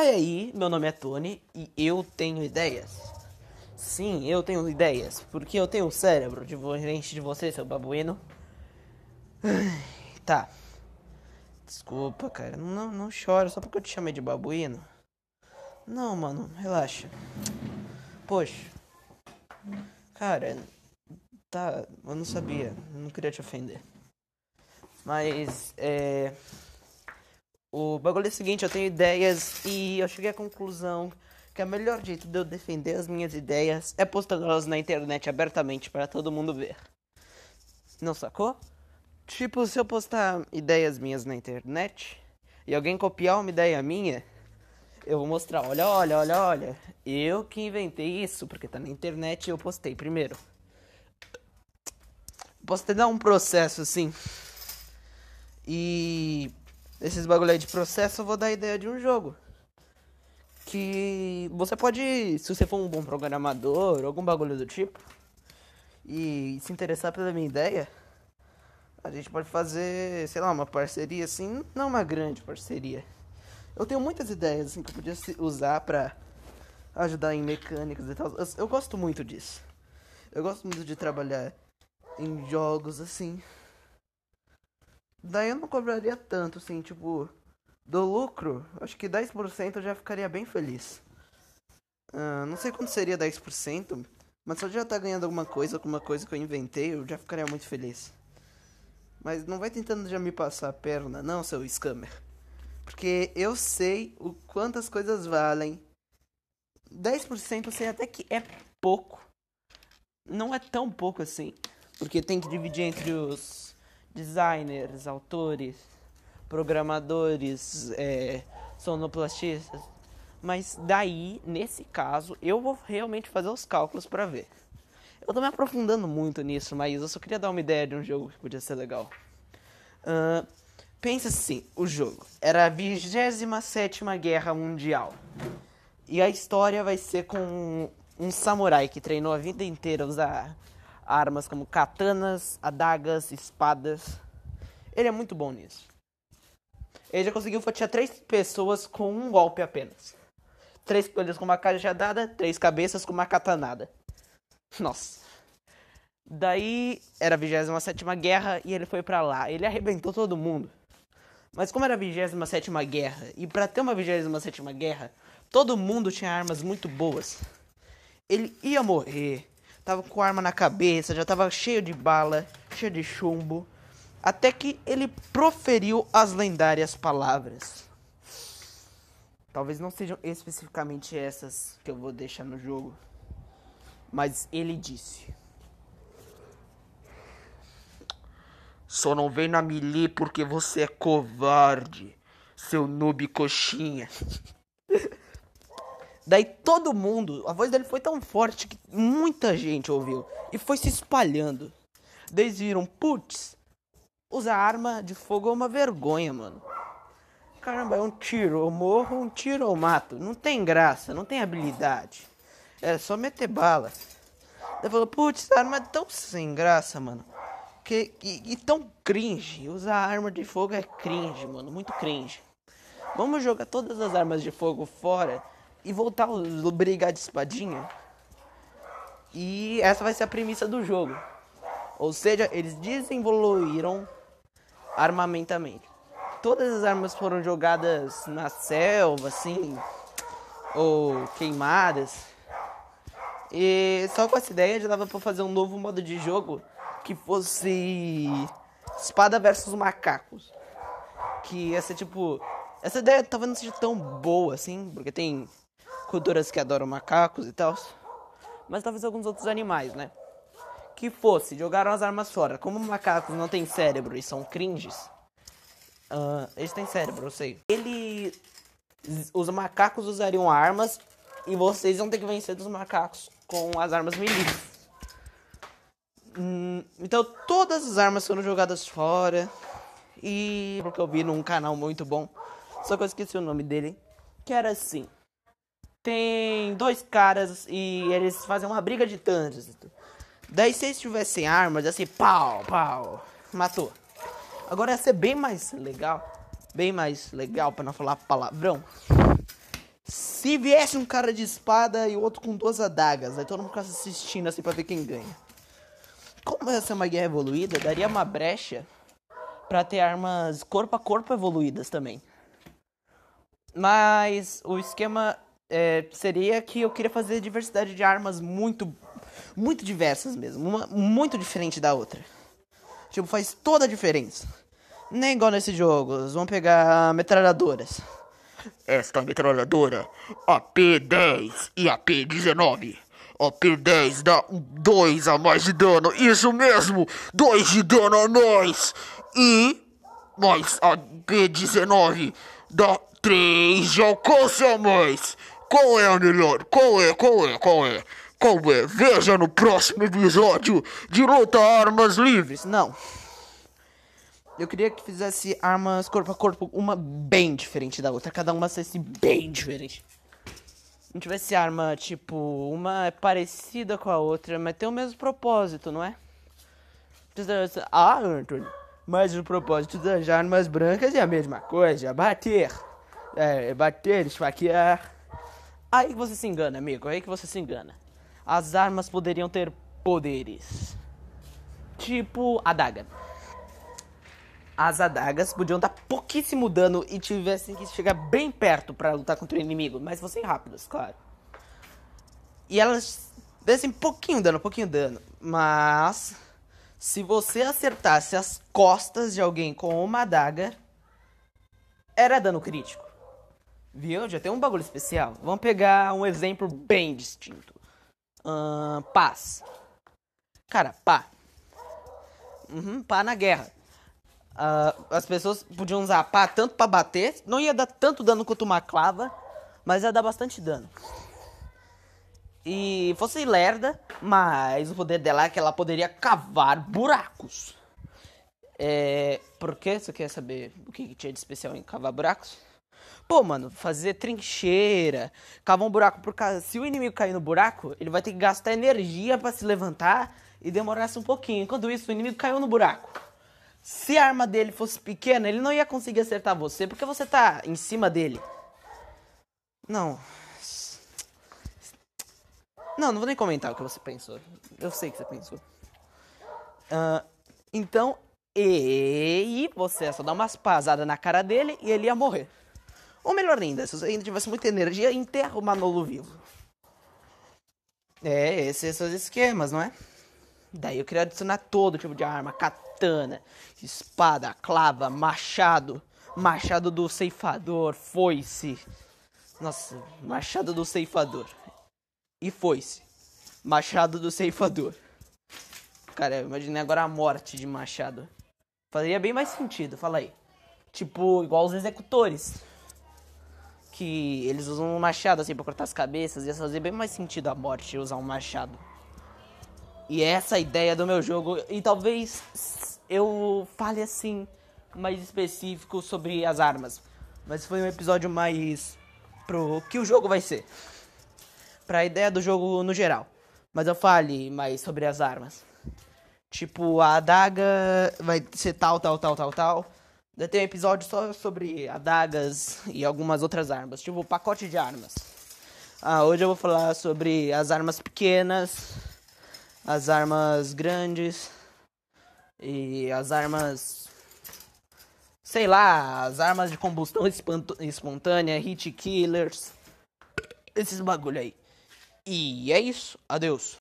aí, meu nome é Tony e eu tenho ideias. Sim, eu tenho ideias, porque eu tenho um cérebro diferente de você, seu babuíno. Tá. Desculpa, cara. Não, não chora só porque eu te chamei de babuíno. Não, mano, relaxa. Poxa. Cara, tá. Eu não sabia. Não queria te ofender. Mas, é. O bagulho é o seguinte: eu tenho ideias e eu cheguei à conclusão que o melhor jeito de eu defender as minhas ideias é postá-las na internet abertamente para todo mundo ver. Não sacou? Tipo, se eu postar ideias minhas na internet e alguém copiar uma ideia minha, eu vou mostrar, olha, olha, olha, olha, eu que inventei isso, porque tá na internet e eu postei primeiro. Posso até dar um processo assim. E esses bagulho aí de processo, eu vou dar a ideia de um jogo. Que você pode, se você for um bom programador, algum bagulho do tipo, e se interessar pela minha ideia, a gente pode fazer, sei lá, uma parceria assim, não uma grande parceria. Eu tenho muitas ideias assim que eu podia usar pra ajudar em mecânicas e tal. Eu, eu gosto muito disso. Eu gosto muito de trabalhar em jogos assim. Daí eu não cobraria tanto, assim, tipo, do lucro, acho que 10% eu já ficaria bem feliz. Uh, não sei quanto seria 10%, mas se eu já tá ganhando alguma coisa, alguma coisa que eu inventei, eu já ficaria muito feliz. Mas não vai tentando já me passar a perna, não, seu scammer. Porque eu sei o quanto as coisas valem. 10% eu sei até que é pouco. Não é tão pouco assim. Porque tem que dividir entre os designers, autores, programadores, é, sonoplastistas. Mas daí, nesse caso, eu vou realmente fazer os cálculos para ver. Eu tô me aprofundando muito nisso, mas eu só queria dar uma ideia de um jogo que podia ser legal. Uh, pensa assim, o jogo era a 27 Guerra Mundial. E a história vai ser com um samurai que treinou a vida inteira usar armas como katanas, adagas, espadas. Ele é muito bom nisso. Ele já conseguiu fatiar três pessoas com um golpe apenas. Três coelhos com uma cajadada, três cabeças com uma katanada. Nossa. Daí era a 27 Guerra e ele foi para lá. Ele arrebentou todo mundo. Mas como era a 27 Guerra, e para ter uma 27 Guerra, todo mundo tinha armas muito boas. Ele ia morrer, tava com arma na cabeça, já tava cheio de bala, cheio de chumbo, até que ele proferiu as lendárias palavras. Talvez não sejam especificamente essas que eu vou deixar no jogo, mas ele disse: Só não vem na melee porque você é covarde, seu noob coxinha. Daí todo mundo, a voz dele foi tão forte que muita gente ouviu e foi se espalhando. Daí viram, putz, usar arma de fogo é uma vergonha, mano. Caramba, é um tiro, eu morro, um tiro eu mato. Não tem graça, não tem habilidade. É só meter bala. Daí falou, putz, arma é tão sem graça, mano. Que, e, e tão cringe. Usar arma de fogo é cringe, mano. Muito cringe. Vamos jogar todas as armas de fogo fora e voltar a brigar de espadinha. E essa vai ser a premissa do jogo. Ou seja, eles desenvolveram armamentamente. Todas as armas foram jogadas na selva, assim, ou queimadas. E só com essa ideia já dava pra fazer um novo modo de jogo que fosse espada versus macacos. Que ia ser tipo. Essa ideia talvez não seja tão boa assim, porque tem culturas que adoram macacos e tal. Mas talvez alguns outros animais, né? Que fosse, jogaram as armas fora. Como macacos não têm cérebro e são cringes. Uh, eles têm cérebro, eu sei. Ele. Os macacos usariam armas e vocês vão ter que vencer dos macacos com as armas melee. Hum, então todas as armas foram jogadas fora. E porque eu vi num canal muito bom. Só que eu esqueci o nome dele. Que era assim tem dois caras e eles fazem uma briga de trânsito. Daí se eles tivessem armas, assim, pau, pau, matou. Agora ia ser bem mais legal, bem mais legal para não falar palavrão. Se viesse um cara de espada e outro com duas adagas, aí todo mundo ficasse assistindo assim pra ver quem ganha. Como essa é uma guerra evoluída, daria uma brecha pra ter armas corpo a corpo evoluídas também. Mas o esquema é, seria que eu queria fazer diversidade de armas muito, muito diversas mesmo. Uma muito diferente da outra. Tipo, faz toda a diferença. Nem igual nesse jogo. Vamos pegar metralhadoras. Esta metralhadora AP-10 e AP-19. AP-10 dá 2 a mais de dano, isso mesmo, 2 de dano a mais. E mais AP-19 dá 3 de alcance a mais. Qual é a melhor? Qual é? Qual é? Qual é? Qual é? Veja no próximo episódio de Luta Armas Livres. Não. Eu queria que fizesse armas corpo a corpo, uma bem diferente da outra. Cada uma fosse bem diferente. Não tivesse arma, tipo, uma é parecida com a outra, mas tem o mesmo propósito, não é? Ah, Antônio, mas o propósito das armas brancas é a mesma coisa, bater. É, bater, esfaquear. Aí que você se engana, amigo, aí que você se engana. As armas poderiam ter poderes. Tipo, adaga as adagas podiam dar pouquíssimo dano e tivessem que chegar bem perto para lutar contra o inimigo, mas fossem rápidas, claro. E elas dessem pouquinho dano, pouquinho dano, mas se você acertasse as costas de alguém com uma adaga, era dano crítico. Viu? Já tem um bagulho especial. Vamos pegar um exemplo bem distinto. Uh, paz. Cara, pá. Uhum, pá na guerra. Uh, as pessoas podiam usar pá tanto para bater, não ia dar tanto dano quanto uma clava, mas ia dar bastante dano. E fosse lerda, mas o poder dela é que ela poderia cavar buracos. É, por que você quer saber o que, tinha de especial em cavar buracos? Pô, mano, fazer trincheira, cavar um buraco por causa. Se o inimigo cair no buraco, ele vai ter que gastar energia para se levantar e demorar-se um pouquinho. Enquanto isso, o inimigo caiu no buraco. Se a arma dele fosse pequena, ele não ia conseguir acertar você, porque você tá em cima dele. Não. Não, não vou nem comentar o que você pensou. Eu sei o que você pensou. Uh, então, e você ia só dar umas pasadas na cara dele e ele ia morrer. Ou melhor ainda, se você ainda tivesse muita energia, enterra o Manolo vivo. É, esses são os esquemas, não é? Daí eu queria adicionar todo tipo de arma, katana, espada, clava, machado, machado do ceifador, foice. Nossa, machado do ceifador. E foice. Machado do ceifador. Cara, eu imaginei agora a morte de machado. Faria bem mais sentido, fala aí. Tipo, igual os executores. Que eles usam um machado assim pra cortar as cabeças. Ia fazer bem mais sentido a morte usar um machado. E é essa a ideia do meu jogo. E talvez eu fale assim, mais específico sobre as armas. Mas foi um episódio mais pro que o jogo vai ser. Pra ideia do jogo no geral. Mas eu fale mais sobre as armas. Tipo, a adaga vai ser tal, tal, tal, tal, tal. Ter um episódio só sobre adagas e algumas outras armas. Tipo, o pacote de armas. Ah, hoje eu vou falar sobre as armas pequenas as armas grandes e as armas sei lá, as armas de combustão espontânea, hit killers, esses bagulho aí. E é isso. Adeus.